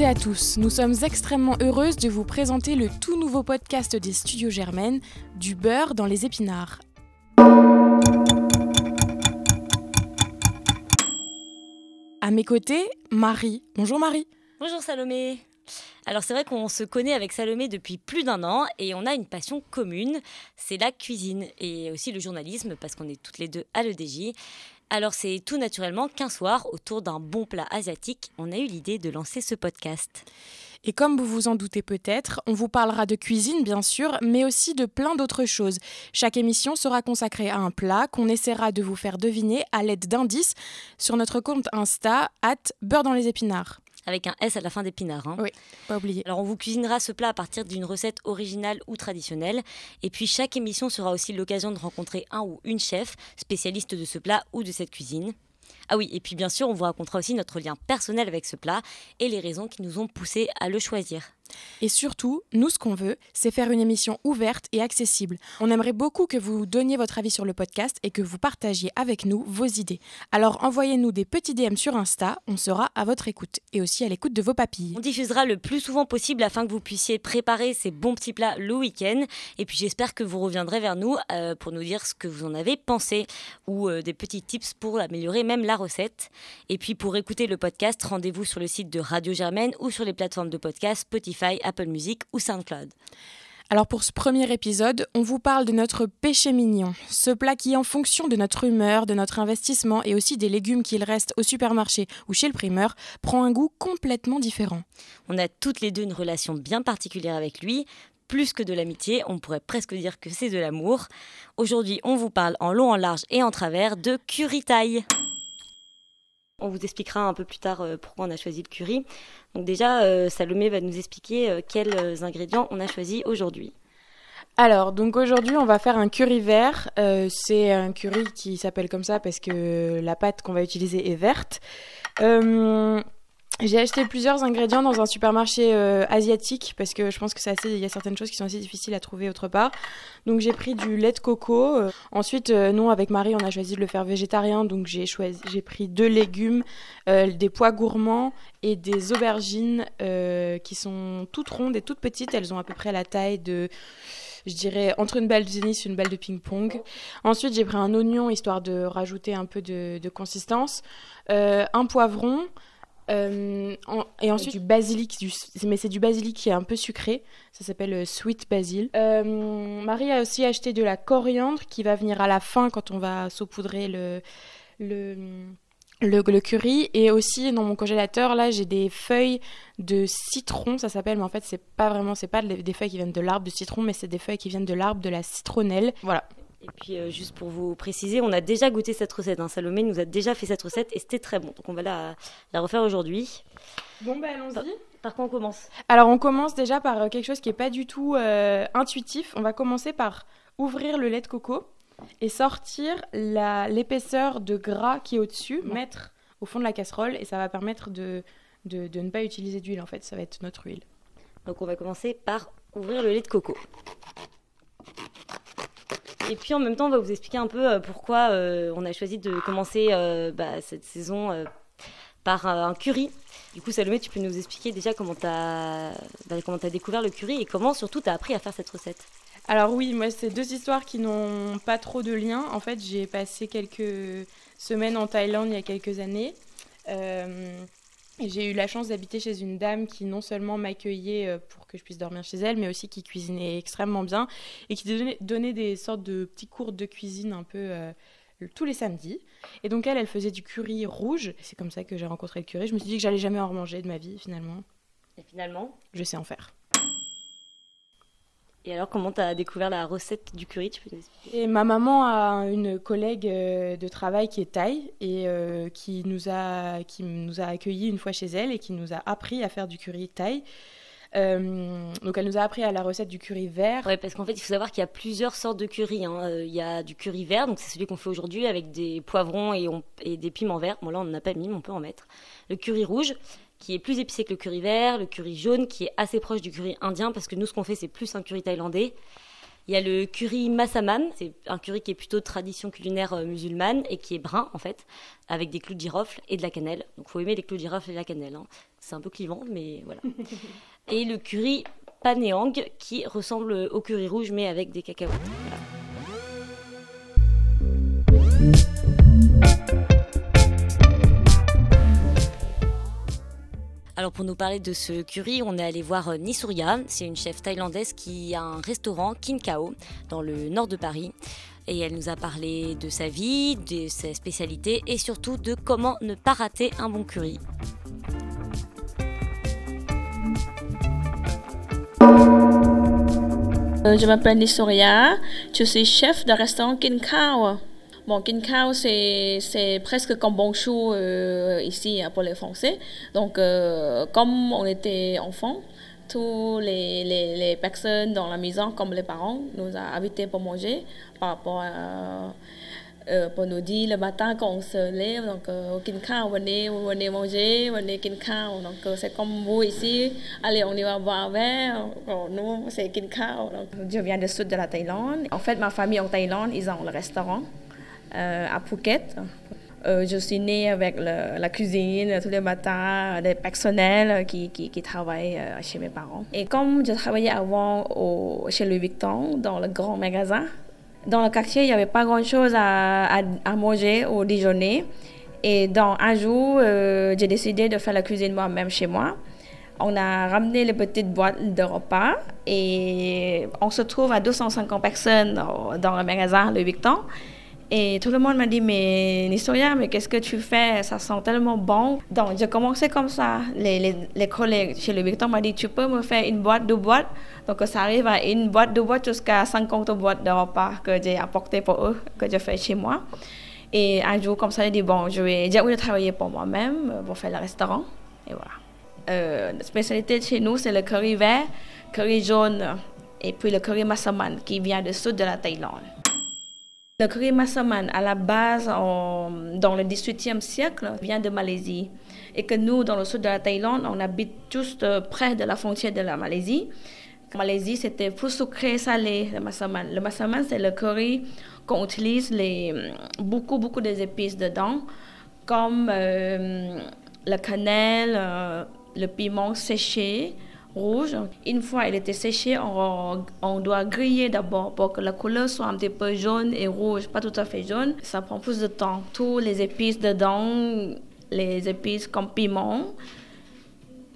Et à tous. Nous sommes extrêmement heureuses de vous présenter le tout nouveau podcast des Studios Germaines, Du beurre dans les épinards. À mes côtés, Marie. Bonjour Marie. Bonjour Salomé. Alors c'est vrai qu'on se connaît avec Salomé depuis plus d'un an et on a une passion commune, c'est la cuisine et aussi le journalisme parce qu'on est toutes les deux à l'EDJ. Alors c'est tout naturellement qu'un soir, autour d'un bon plat asiatique, on a eu l'idée de lancer ce podcast. Et comme vous vous en doutez peut-être, on vous parlera de cuisine bien sûr, mais aussi de plein d'autres choses. Chaque émission sera consacrée à un plat qu'on essaiera de vous faire deviner à l'aide d'indices sur notre compte Insta, at beurre dans les épinards avec un S à la fin d'épinard. Hein. Oui, pas oublié. Alors on vous cuisinera ce plat à partir d'une recette originale ou traditionnelle. Et puis chaque émission sera aussi l'occasion de rencontrer un ou une chef spécialiste de ce plat ou de cette cuisine. Ah oui, et puis bien sûr, on vous racontera aussi notre lien personnel avec ce plat et les raisons qui nous ont poussé à le choisir. Et surtout, nous, ce qu'on veut, c'est faire une émission ouverte et accessible. On aimerait beaucoup que vous donniez votre avis sur le podcast et que vous partagiez avec nous vos idées. Alors envoyez-nous des petits DM sur Insta, on sera à votre écoute et aussi à l'écoute de vos papilles. On diffusera le plus souvent possible afin que vous puissiez préparer ces bons petits plats le week-end. Et puis j'espère que vous reviendrez vers nous euh, pour nous dire ce que vous en avez pensé ou euh, des petits tips pour améliorer même la recette. Et puis pour écouter le podcast, rendez-vous sur le site de Radio Germaine ou sur les plateformes de podcast Spotify Apple Music ou SoundCloud. Alors pour ce premier épisode, on vous parle de notre péché mignon, ce plat qui en fonction de notre humeur, de notre investissement et aussi des légumes qu'il reste au supermarché ou chez le primeur, prend un goût complètement différent. On a toutes les deux une relation bien particulière avec lui, plus que de l'amitié, on pourrait presque dire que c'est de l'amour. Aujourd'hui, on vous parle en long, en large et en travers de curry taille. On vous expliquera un peu plus tard euh, pourquoi on a choisi le curry. Donc déjà, euh, Salomé va nous expliquer euh, quels ingrédients on a choisi aujourd'hui. Alors, donc aujourd'hui, on va faire un curry vert. c'est un curry qui s'appelle comme ça parce que la pâte qu'on va utiliser est verte. J'ai acheté plusieurs ingrédients dans un supermarché euh, asiatique parce que je pense que c'est il y a certaines choses qui sont assez difficiles à trouver autre part. Donc j'ai pris du lait de coco. Euh, ensuite, euh, nous avec Marie, on a choisi de le faire végétarien, donc j'ai choisi, j'ai pris deux légumes, des pois gourmands et des aubergines qui sont toutes rondes et toutes petites. Elles ont à peu près la taille de je dirais entre une balle de tennis et une balle de ping-pong. Ensuite, j'ai pris un oignon histoire de rajouter un peu de consistance, un poivron, euh, et ensuite du basilic, du, mais c'est du basilic qui est un peu sucré. Ça s'appelle euh, sweet basil. Euh, Marie a aussi acheté de la coriandre qui va venir à la fin quand on va saupoudrer le, le, le, curry. Et aussi dans mon congélateur, là, j'ai des feuilles de citron, ça s'appelle, mais en fait, c'est pas vraiment, c'est pas des feuilles qui viennent de l'arbre de citron, mais c'est des feuilles qui viennent de l'arbre de la citronnelle. Voilà. Et puis, euh, juste pour vous préciser, on a déjà goûté cette recette. Hein. Salomé nous a déjà fait cette recette et c'était très bon. Donc, on va la, la refaire aujourd'hui. Bon, ben allons-y. Par, quoi on commence? Alors, on commence déjà par euh, quelque chose qui n'est pas du tout euh, intuitif. On va commencer par ouvrir le lait de coco et sortir l'épaisseur de gras qui est au-dessus, mettre au fond de la casserole et ça va permettre de, de, de ne pas utiliser d'huile en fait. Ça va être notre huile. Donc, on va commencer par ouvrir le lait de coco. Et puis en même temps, on va vous expliquer un peu euh, pourquoi euh, on a choisi de commencer euh, bah, cette saison par un curry. Du coup, Salomé, tu peux nous expliquer déjà comment tu as, bah, découvert le curry et comment surtout tu as appris à faire cette recette alors oui, moi c'est deux histoires qui n'ont pas trop de lien. En fait, j'ai passé quelques semaines en Thaïlande il y a quelques années. J'ai eu la chance d'habiter chez une dame qui non seulement m'accueillait euh, pour que je puisse dormir chez elle, mais aussi qui cuisinait extrêmement bien et qui donnait, des sortes de petits cours de cuisine un peu euh, tous les samedis. Et donc elle, elle faisait du curry rouge. C'est comme ça que j'ai rencontré le curry. Je me suis dit que j'allais jamais en remanger de ma vie finalement. Et finalement? Je sais en faire. Et alors, comment tu as découvert la recette du curry tu peux et Ma maman a une collègue euh, de travail qui est thaï et euh, qui, nous a, qui nous a accueillis une fois chez elle et qui nous a appris à faire du curry thaï. Euh, donc elle nous a appris à la recette du curry vert. Oui, parce qu'en fait, il faut savoir qu'il y a plusieurs sortes de curry. Hein. Il y a du curry vert, donc c'est celui qu'on fait aujourd'hui avec des poivrons et, et des piments verts. Bon là, on n'en a pas mis, mais on peut en mettre. Le curry rouge, qui est plus épicé que le curry vert, le curry jaune qui est assez proche du curry indien parce que nous ce qu'on fait c'est plus un curry thaïlandais. Il y a le curry massaman, c'est un curry qui est plutôt de tradition culinaire euh, musulmane et qui est brun en fait, avec des clous de girofle et de la cannelle. Donc faut aimer les clous de girofle et la cannelle. Hein. C'est un peu clivant, mais voilà. et le curry panéang qui ressemble au curry rouge mais avec des cacahuètes. Alors pour nous parler de ce curry, on est allé voir euh, Nisuria. C'est une chef thaïlandaise qui a un restaurant Kin Kao dans le nord de Paris. Et elle nous a parlé de sa vie, de ses spécialités et surtout de comment ne pas rater un bon curry. Euh, je m'appelle Nisuria. Je suis chef de restaurant Kin Kao. Bon, Kinkao, c'est presque comme bonjour euh, ici hein, pour les Français. Donc, euh, comme on était enfants, tous les, les, personnes dans la maison, comme les parents, nous ont invités pour manger par rapport à. Euh, pour nous dire le matin quand on se lève, donc au Kinkao, venez, venez manger, venez Kinkao. Donc c'est comme vous ici, allez, on y va boire un verre. nous, c'est Kinkao. Je viens du sud de la Thaïlande. En fait, ma famille en Thaïlande, ils ont le restaurant. Euh, à Phuket. Euh, je suis née avec la cuisine tous les matins, des personnels qui, qui, travaillent euh, chez mes parents. Et comme je travaillais avant chez Louis Vuitton, dans le grand magasin, dans le quartier, il n'y avait pas grand-chose à, à, manger au déjeuner. Et dans un jour, j'ai décidé de faire la cuisine moi-même chez moi. On a ramené les petites boîtes de repas et on se trouve à 250 personnes dans, dans le magasin Louis Vuitton. Et tout le monde m'a dit, mais Nistoria, mais qu'est-ce que tu fais? Ça sent tellement bon. Donc, j'ai commencé comme ça. Les, les, collègues chez le Victor m'ont dit, tu peux me faire une boîte, deux boîtes Donc, ça arrive à une boîte, deux boîtes jusqu'à 50 boîtes de repas que j'ai apporté pour eux, que je fais chez moi. Et un jour, comme ça, j'ai dit, bon, je vais, j'ai voulu travailler pour moi-même, euh, pour faire le restaurant. Et voilà. Euh, la spécialité chez nous, c'est le curry vert, curry jaune et puis le curry massaman qui vient du sud de la Thaïlande. Le curry massaman, à la base, dans le 18e siècle, vient de Malaisie. Et que nous, dans le sud de la Thaïlande, on habite juste euh, près de la frontière de la Malaisie. En Malaisie, c'était plus sucré salé, le massaman. Le massaman, c'est le curry qu'on utilise les, beaucoup, beaucoup des épices dedans, comme euh, le cannelle, euh, le piment séché, rouge. Une fois il était séché, on, on doit griller d'abord pour que la couleur soit un petit peu jaune et rouge, pas tout à fait jaune. Ça prend plus de temps. Tous les épices dedans, les épices comme piment,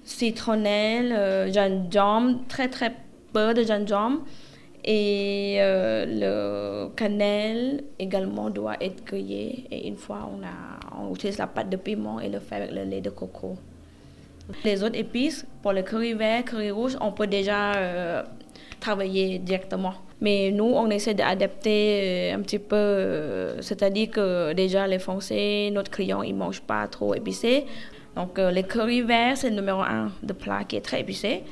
citronnelle, euh, gingembre, très très peu de gingembre. Et euh, le cannelle également doit être grillé. Et une fois, on, a, on utilise la pâte de piment et le fait avec le lait de coco. Les autres épices, pour le curry vert, curry rouge, on peut déjà euh, travailler directement. Mais nous, on essaie d'adapter euh, un petit peu, euh, c'est-à-dire que déjà les Français, notre client, ils ne mangent pas trop épicé. Donc le curry vert, c'est le numéro un de plat qui est très épicé.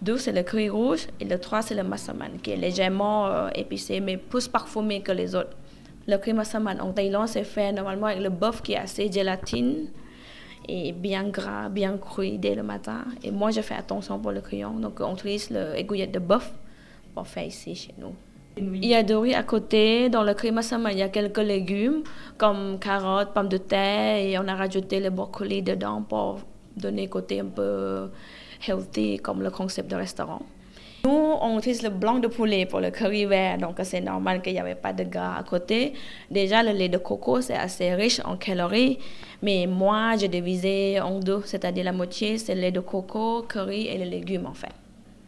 Deux, c'est le curry rouge. Et le trois, c'est le massaman, qui est légèrement épicé, mais plus parfumé que les autres. Le curry massaman en Thaïlande, c'est fait normalement avec le bœuf qui est assez gélatine et bien gras, bien cru dès le matin. Et moi, je fais attention pour le crayon. Donc, on utilise l'aiguillette de bœuf pour faire ici chez nous. Il y a du riz à côté. Dans le crème masama, il y a quelques légumes comme carottes, pommes de terre et on a rajouté le brocoli dedans pour donner côté un peu healthy comme le concept de restaurant. Nous, on utilise le blanc de poulet pour le curry vert, donc c'est normal qu'il n'y avait pas de gras à côté. Déjà, le lait de coco, c'est assez riche en calories, mais moi, je divisé en deux, c'est-à-dire la moitié, c'est le lait de coco, curry et les légumes, en fait.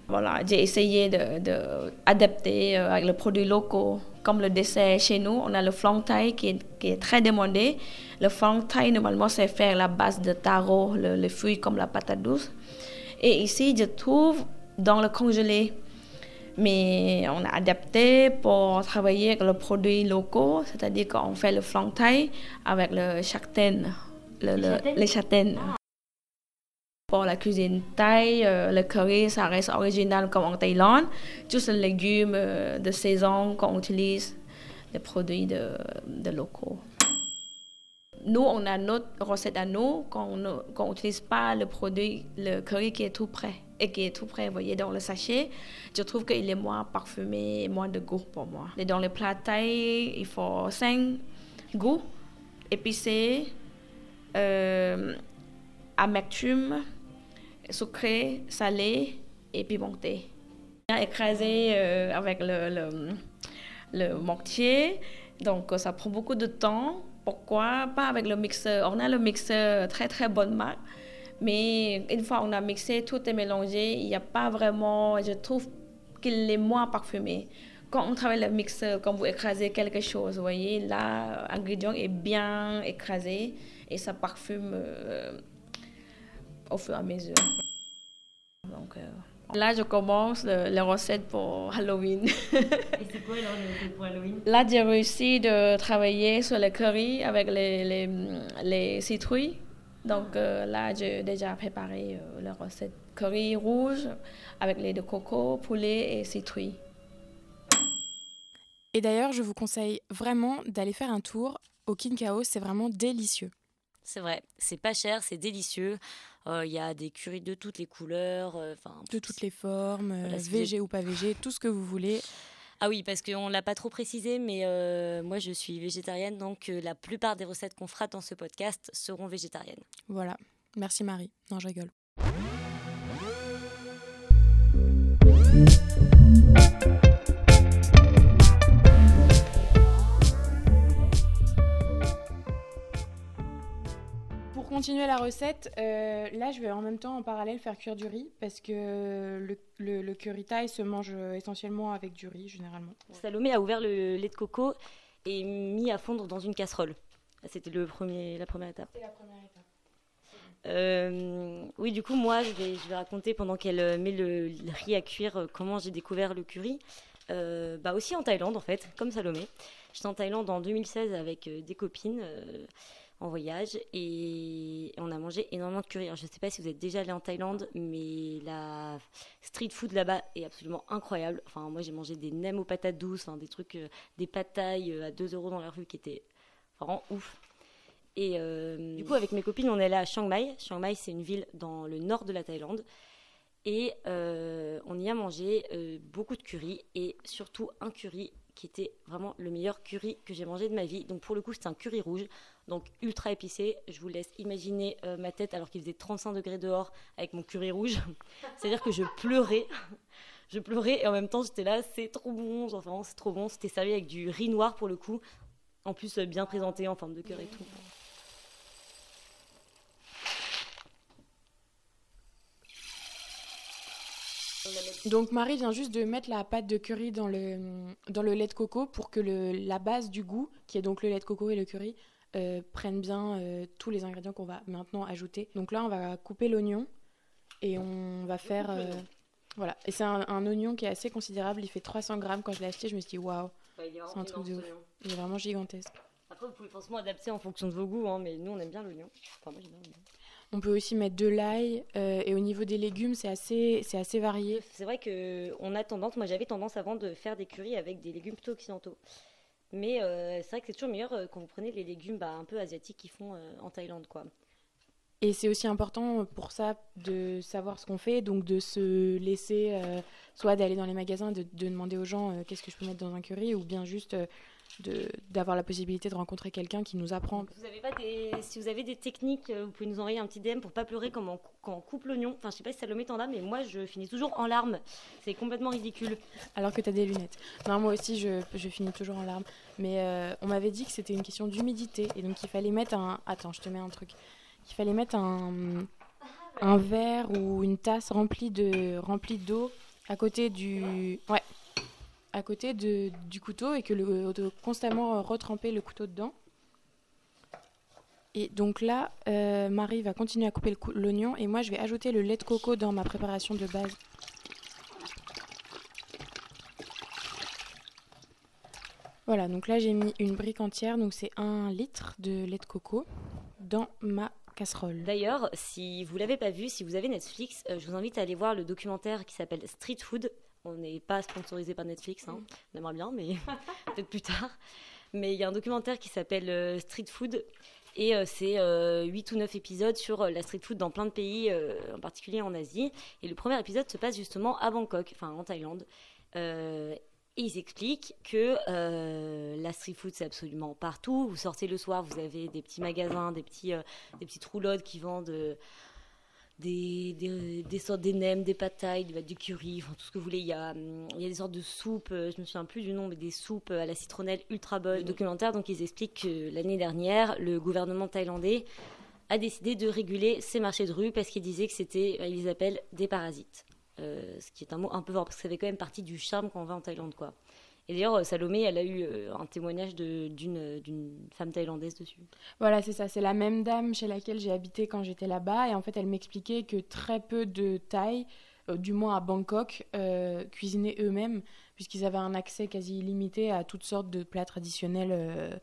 Voilà, j'ai essayé d'adapter de, euh, avec le produit locaux. Comme le dessert chez nous, on a le flan thai qui est, très demandé. Le flan thai, normalement, c'est faire la base de taro, le, le fruit comme la patate douce. Et ici, je trouve dans le congelé. Mais on a adapté pour travailler avec le produit locaux, c'est-à-dire qu'on fait le flan thaï avec le châtaigne, le, les châtaignes. Pour la cuisine thaï, euh, le curry, ça reste original comme en Thaïlande. Juste les légumes euh, de saison qu'on utilise, les produits de, de locaux. Nous, on a notre recette à nous, qu'on n'utilise pas le produit, le curry qui est tout prêt. Et qui est tout prêt, vous voyez, dans le sachet, je trouve qu'il est moins parfumé et moins de goût pour moi. Et dans le plat thaï, il faut 5 goûts, épicé, euh, amertume, sucré, salé et pimenté. Écrasé euh, avec le, le, le mortier, donc ça prend beaucoup de temps. Pourquoi? Pas avec le mixeur On a le mixeur très très bonne marque. Mais une fois on a mixé, tout est mélangé, il n'y a pas vraiment, je trouve qu'il est moins parfumé. Quand on travaille le mixeur, quand vous écrasez quelque chose, vous voyez, là, l'ingrédient est bien écrasé et ça parfume euh, au fur et à mesure. Donc, euh, là, je commence le, les recettes pour Halloween. Et c'est quoi alors le recette pour Halloween? Là, j'ai réussi de travailler sur le curry avec les, les, les citrouilles. Donc euh, là, j'ai déjà préparé euh, la recette curry rouge avec lait de coco, poulet et citrouille. Et d'ailleurs, je vous conseille vraiment d'aller faire un tour au Kinkao, c'est vraiment délicieux. C'est vrai, c'est pas cher, c'est délicieux. Euh, Il y a des currys de toutes les couleurs, euh, enfin De toutes les formes, végé ou pas végé, tout ce que vous voulez. Ah oui, parce qu'on ne l'a pas trop précisé, mais euh, moi je suis végétarienne, donc euh, la plupart des recettes qu'on fera dans ce podcast seront végétariennes. Voilà. Merci Marie. Non, je rigole. Continuer la recette, euh, là je vais en même temps en parallèle faire cuire du riz parce que le, le, le curry thaï se mange euh, essentiellement avec du riz généralement. Salomé a ouvert le lait de coco et mis à fondre dans une casserole. C'était le premier, la première étape. C'est la première étape. Euh, oui, du coup, moi, je vais, je vais raconter pendant qu'elle met le, le riz à cuire comment j'ai découvert le curry. Euh, bah aussi en Thaïlande, en fait, comme Salomé. J'étais en Thaïlande en 2016 avec des copines euh, en voyage et on a mangé énormément de curry. Alors, je ne sais pas si vous êtes déjà allé en Thaïlande, mais la street food là-bas est absolument incroyable. Enfin, moi, j'ai mangé des nems aux patates douces, des trucs, euh, des thaï euh, à 2 euros dans la rue qui étaient vraiment ouf. Et euh, du coup, avec mes copines, on est allé à Chiang Mai. Chiang Mai, c'est une ville dans le nord de la Thaïlande. Et euh, on y a mangé beaucoup de curry et surtout un curry qui était vraiment le meilleur curry que j'ai mangé de ma vie. Donc pour le coup, c'est un curry rouge, donc ultra épicé. Je vous laisse imaginer euh, ma tête alors qu'il faisait 35 degrés dehors avec mon curry rouge. C'est-à-dire que je pleurais. Je pleurais et en même temps, j'étais là, c'est trop bon. Vraiment, c'est trop bon. C'était servi avec du riz noir pour le coup. En plus, euh, bien présenté en forme de cœur et tout. Donc Marie vient juste de mettre la pâte de curry dans le, dans le lait de coco pour que le, la base du goût, qui est donc le lait de coco et le curry, euh, prenne bien euh, tous les ingrédients qu'on va maintenant ajouter. Donc là, on va couper l'oignon et on va faire... euh, voilà, et c'est un, un oignon qui est assez considérable, il fait 300 grammes. Quand je l'ai acheté, je me suis dit, waouh, C'est un truc de ouf. il est vraiment gigantesque. Après, vous pouvez forcément adapter en fonction de vos goûts, hein, mais nous, on aime bien l'oignon. Enfin, moi, j'aime bien l'oignon. On peut aussi mettre de l'ail euh, et au niveau des légumes, c'est assez, c'est assez varié. C'est vrai que on a tendance, moi j'avais tendance avant de faire des currys avec des légumes plutôt occidentaux. Mais euh, c'est vrai que c'est toujours meilleur euh, quand vous prenez les légumes bah, un peu asiatiques qu'ils font euh, en Thaïlande. quoi. Et c'est aussi important pour ça de savoir ce qu'on fait, donc de se laisser, soit d'aller dans les magasins, de, de demander aux gens qu'est-ce que je peux mettre dans un curry, ou bien juste d'avoir la possibilité de rencontrer quelqu'un qui nous apprend. Vous avez pas des... Si vous avez des techniques, euh, vous pouvez nous envoyer un petit DM pour pas pleurer on- quand on coupe l'oignon. Enfin, je sais pas si Salomé t'en a, mais moi je finis toujours en larmes. C'est complètement ridicule. Alors que tu as des lunettes. Non, moi aussi, je, je finis toujours en larmes. Mais euh, on m'avait dit que c'était une question d'humidité, et donc il fallait mettre un... Attends, je te mets un truc. Il fallait mettre un, un verre ou une tasse remplie de remplie d'eau à côté du... Ouais. À côté du couteau et que le, de constamment retremper le couteau dedans. Et donc là, euh, Marie va continuer à couper l'oignon et moi je vais ajouter le lait de coco dans ma préparation de base. Voilà, donc là j'ai mis une brique entière, donc c'est un litre de lait de coco dans ma casserole. D'ailleurs, si vous l'avez pas vu, si vous avez Netflix, euh, je vous invite à aller voir le documentaire qui s'appelle Street Food. On n'est pas sponsorisé par Netflix, hein. on aimerait bien, mais peut-être plus tard. Mais il y a un documentaire qui s'appelle euh, Street Food Et c'est 8 ou 9 épisodes sur la street food dans plein de pays, en particulier en Asie. Et le premier épisode se passe justement à Bangkok, enfin en Thaïlande. et ils expliquent que la street food, c'est absolument partout. Vous sortez le soir, vous avez des petits magasins, des, petits, des petites roulottes qui vendent des, des, des sortes d'énems, des patailles, du curry, enfin, tout ce que vous voulez. Il y, a, il y a des sortes de soupes, euh, je me souviens plus du nom, mais des soupes à la citronnelle ultra bonnes. Le documentaire, donc, ils expliquent que l'année dernière, le gouvernement thaïlandais a décidé de réguler ces marchés de rue parce qu'ils disaient que c'était, ils les appellent des parasites. Euh, ce qui est un mot un peu fort parce que ça fait quand même partie du charme quand on va en Thaïlande, quoi. Et d'ailleurs, euh, Salomé, elle a eu euh, un témoignage d'une femme thaïlandaise dessus. Voilà, c'est ça. C'est la même dame chez laquelle j'ai habité quand j'étais là-bas. Et en fait, elle m'expliquait que très peu de Thaïs, euh, du moins à Bangkok, cuisinaient eux-mêmes, puisqu'ils avaient un accès quasi illimité à toutes sortes de plats traditionnels.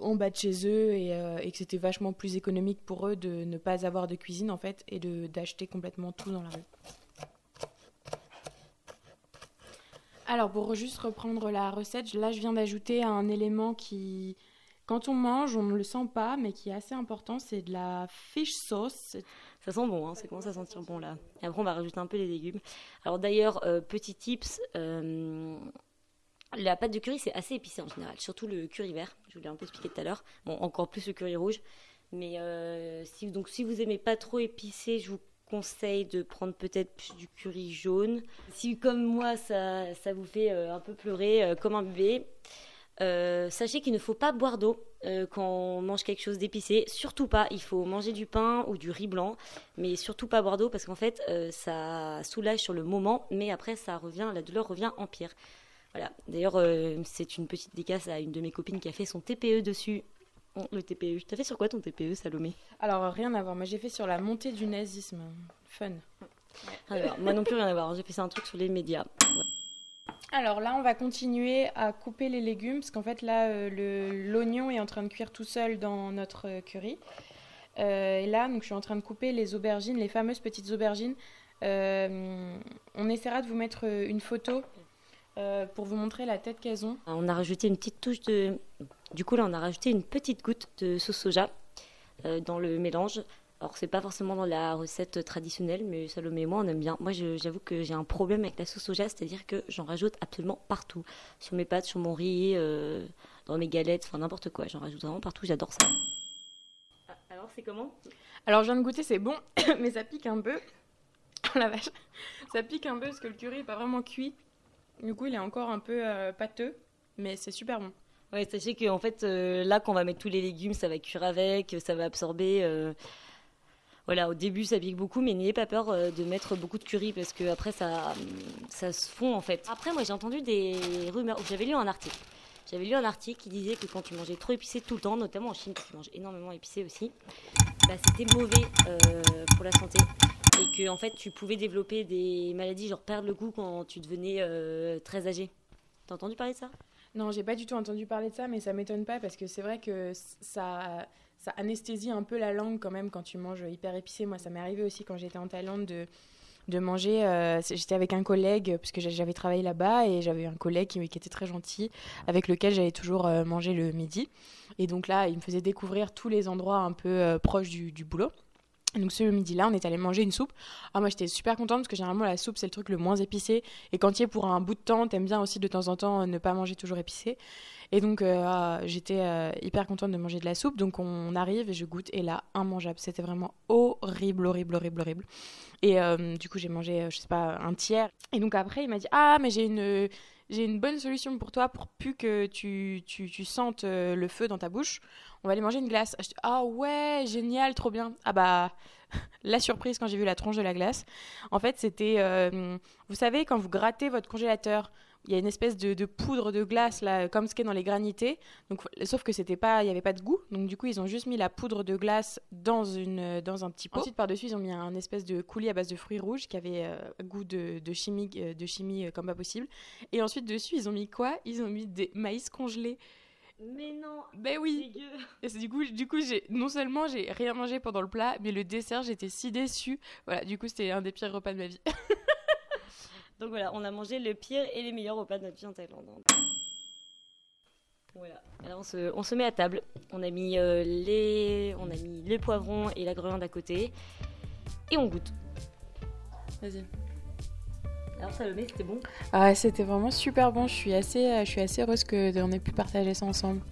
en bas de chez eux et, et que c'était vachement plus économique pour eux de ne pas avoir de cuisine en fait et d'acheter complètement tout dans la rue. Alors, pour juste reprendre la recette, là, je viens d'ajouter un élément qui, quand on mange, on ne le sent pas, mais qui est assez important, c'est de la fish sauce. Ça sent bon, hein, ça commence à sentir bon là. Et après, on va rajouter un peu les légumes. Alors d'ailleurs, euh, petit tips, euh, la pâte de curry, c'est assez épicé en général, surtout le curry vert, je vous l'ai un peu expliqué tout à l'heure. Bon, encore plus le curry rouge. Mais euh, si, donc, si vous aimez pas trop épicé, je vous conseille de prendre peut-être plus du curry jaune. Si comme moi ça, ça vous fait euh, un peu pleurer euh, comme un bébé, euh, sachez qu'il ne faut pas boire d'eau quand on mange quelque chose d'épicé. Surtout pas, il faut manger du pain ou du riz blanc, mais surtout pas boire d'eau parce qu'en fait ça soulage sur le moment, mais après ça revient, la douleur revient en pire. Voilà. D'ailleurs, c'est une petite dédicace à une de mes copines qui a fait son TPE dessus le TPE. T'as fait sur quoi ton TPE, Salomé? Alors, rien à voir. Moi, j'ai fait sur la montée du nazisme. Fun. Alors, moi non plus, rien à voir. J'ai fait un truc sur les médias. Alors là, on va continuer à couper les légumes parce qu'en fait, là, euh, l'oignon est en train de cuire tout seul dans notre euh, curry. Euh, et là, donc, je suis en train de couper les aubergines, les fameuses petites aubergines. on essaiera de vous mettre une photo pour vous montrer la tête qu'elles ont. On a rajouté une petite touche de du coup, là, on a rajouté une petite goutte de sauce soja euh, dans le mélange. Alors, c'est pas forcément dans la recette traditionnelle, mais Salomé et moi, on aime bien. Moi, j'avoue que j'ai un problème avec la sauce soja, c'est-à-dire que j'en rajoute absolument partout. Sur mes pâtes, sur mon riz, euh, dans mes galettes, enfin n'importe quoi. J'en rajoute vraiment partout, j'adore ça. Ah, alors, c'est comment? Alors, je viens de goûter, c'est bon, mais ça pique un peu. Oh la vache Ça pique un peu parce que le curry n'est pas vraiment cuit. Du coup, il est encore un peu euh, pâteux, mais c'est super bon. Ouais, sachez qu'en fait, euh, là, quand on va mettre tous les légumes, ça va cuire avec, ça va absorber. Euh, voilà, au début, ça pique beaucoup, mais n'ayez pas peur euh, de mettre beaucoup de curry parce que après, ça, ça se fond en fait. Après, moi, j'ai entendu des rumeurs. J'avais lu un article. J'avais lu un article qui disait que quand tu mangeais trop épicé tout le temps, notamment en Chine, qui mange énormément épicé aussi, bah, c'était mauvais pour la santé et que en fait, tu pouvais développer des maladies, genre perdre le goût quand tu devenais très âgé. T'as entendu parler de ça? Non, j'ai pas du tout entendu parler de ça, mais ça m'étonne pas parce que c'est vrai que ça, ça anesthésie un peu la langue quand même quand tu manges hyper épicé. Moi, ça m'est arrivé aussi quand j'étais en Thaïlande de, de manger. Euh, j'étais avec un collègue parce que j'avais travaillé là-bas et j'avais un collègue qui, était très gentil avec lequel j'allais toujours euh, manger le midi. Et donc là, il me faisait découvrir tous les endroits un peu euh, proches du, du boulot. Donc ce midi-là, on est allé manger une soupe. Ah, moi, j'étais super contente parce que généralement, la soupe, c'est le truc le moins épicé. Et quand tu es pour un bout de temps, t'aimes bien aussi de temps en temps ne pas manger toujours épicé. Et donc, euh, ah, j'étais euh, hyper contente de manger de la soupe. Donc, on arrive et je goûte. Et là, immangeable. C'était vraiment horrible, horrible, horrible, horrible. Et euh, du coup, j'ai mangé, je sais pas, un tiers. Et donc après, il m'a dit Ah, mais j'ai une j'ai une bonne solution pour toi pour plus que tu, tu, tu sentes le feu dans ta bouche on va aller manger une glace. Ah ouais, génial, trop bien. Ah bah, la surprise quand j'ai vu la tronche de la glace. En fait, c'était, euh, vous savez, quand vous grattez votre congélateur, il y a une espèce de, poudre de glace là, comme ce qui est dans les granités. Donc, sauf que c'était pas, il y avait pas de goût. Donc du coup, ils ont juste mis la poudre de glace dans une, dans un petit pot. Ensuite, par dessus, ils ont mis un espèce de coulis à base de fruits rouges qui avait euh, goût de, de, chimie, euh, de chimie comme pas possible. Et ensuite dessus, ils ont mis quoi? Ils ont mis des maïs congelés. Mais non. Ben oui. Et du coup, du coup, j'ai non seulement j'ai rien mangé pendant le plat, mais le dessert, j'étais si déçue. Voilà, du coup, c'était un des pires repas de ma vie. Donc voilà, on a mangé le pire et les meilleurs repas de notre vie en Thaïlande. Voilà. Alors on se, on se met à table. On a mis euh, les, on a mis le poivron et la grenade à côté, et on goûte. Vas-y. Alors Salomé, c'était bon? Ah, c'était vraiment super bon. Je suis assez, euh, je suis assez heureuse que on ait pu partager ça ensemble.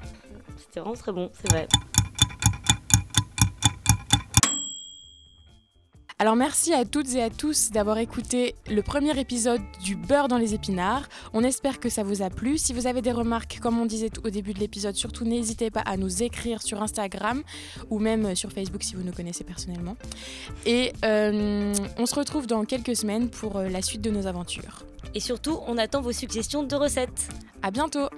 C'était vraiment très bon, c'est vrai. Alors merci à toutes et à tous d'avoir écouté le premier épisode du beurre dans les épinards. On espère que ça vous a plu. Si vous avez des remarques, comme on disait au début de l'épisode, surtout n'hésitez pas à nous écrire sur Instagram ou même sur Facebook si vous nous connaissez personnellement. Et euh, on se retrouve dans quelques semaines pour euh, la suite de nos aventures. Et surtout, on attend vos suggestions de recettes. À bientôt